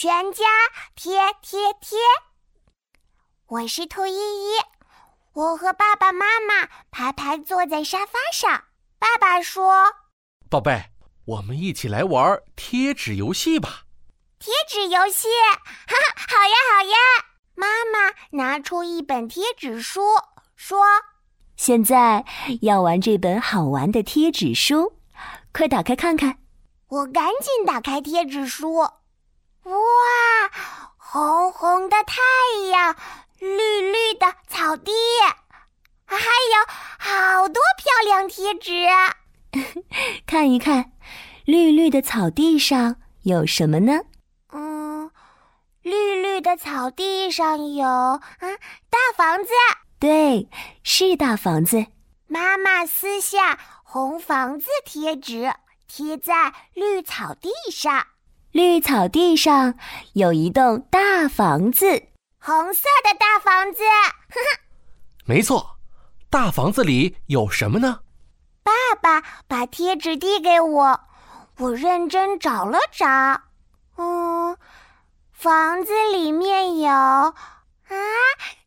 全家贴贴贴。我是兔依依，我和爸爸妈妈排排坐在沙发上。爸爸说：“宝贝，我们一起来玩贴纸游戏吧。”贴纸游戏，哈哈，好呀好呀！妈妈拿出一本贴纸书，说：“现在要玩这本好玩的贴纸书，快打开看看。”我赶紧打开贴纸书，哇，红红的太阳，绿绿的草地，还有好多漂亮贴纸。看一看，绿绿的草地上有什么呢？嗯，绿绿的草地上有啊，大房子。对，是大房子。妈妈撕下红房子贴纸。贴在绿草地上，绿草地上有一栋大房子，红色的大房子。呵呵，没错，大房子里有什么呢？爸爸把贴纸递给我，我认真找了找。嗯，房子里面有啊，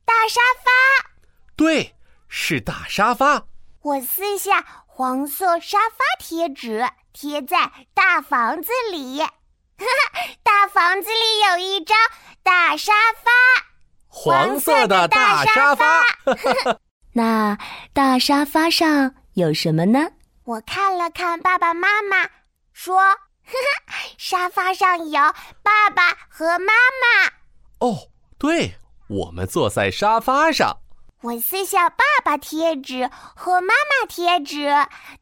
大沙发。对，是大沙发。我撕下黄色沙发贴纸。贴在大房子里，大房子里有一张大沙发，黄色的大沙发。那大沙发上有什么呢？我看了看爸爸妈妈，说：“ 沙发上有爸爸和妈妈。”哦，对，我们坐在沙发上。我撕下爸爸贴纸和妈妈贴纸，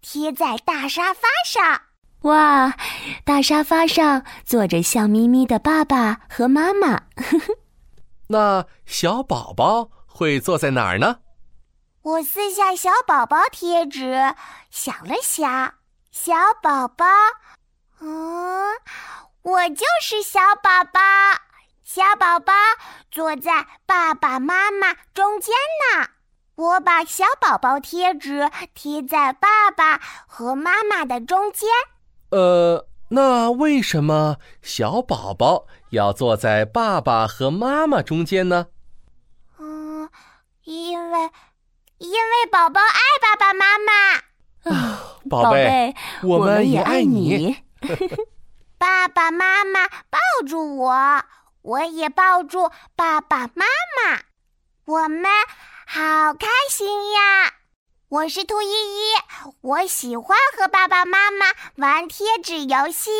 贴在大沙发上。哇，大沙发上坐着笑眯眯的爸爸和妈妈。那小宝宝会坐在哪儿呢？我撕下小宝宝贴纸，想了想，小宝宝，嗯，我就是小宝宝。小宝宝坐在爸爸妈妈中间呢。我把小宝宝贴纸贴在爸爸和妈妈的中间。呃，那为什么小宝宝要坐在爸爸和妈妈中间呢？嗯，因为，因为宝宝爱爸爸妈妈。啊，宝贝，我们也爱你。爸爸妈妈抱住我。我也抱住爸爸妈妈，我们好开心呀！我是兔依依，我喜欢和爸爸妈妈玩贴纸游戏。